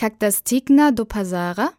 Cactastigna das tigna do pazara?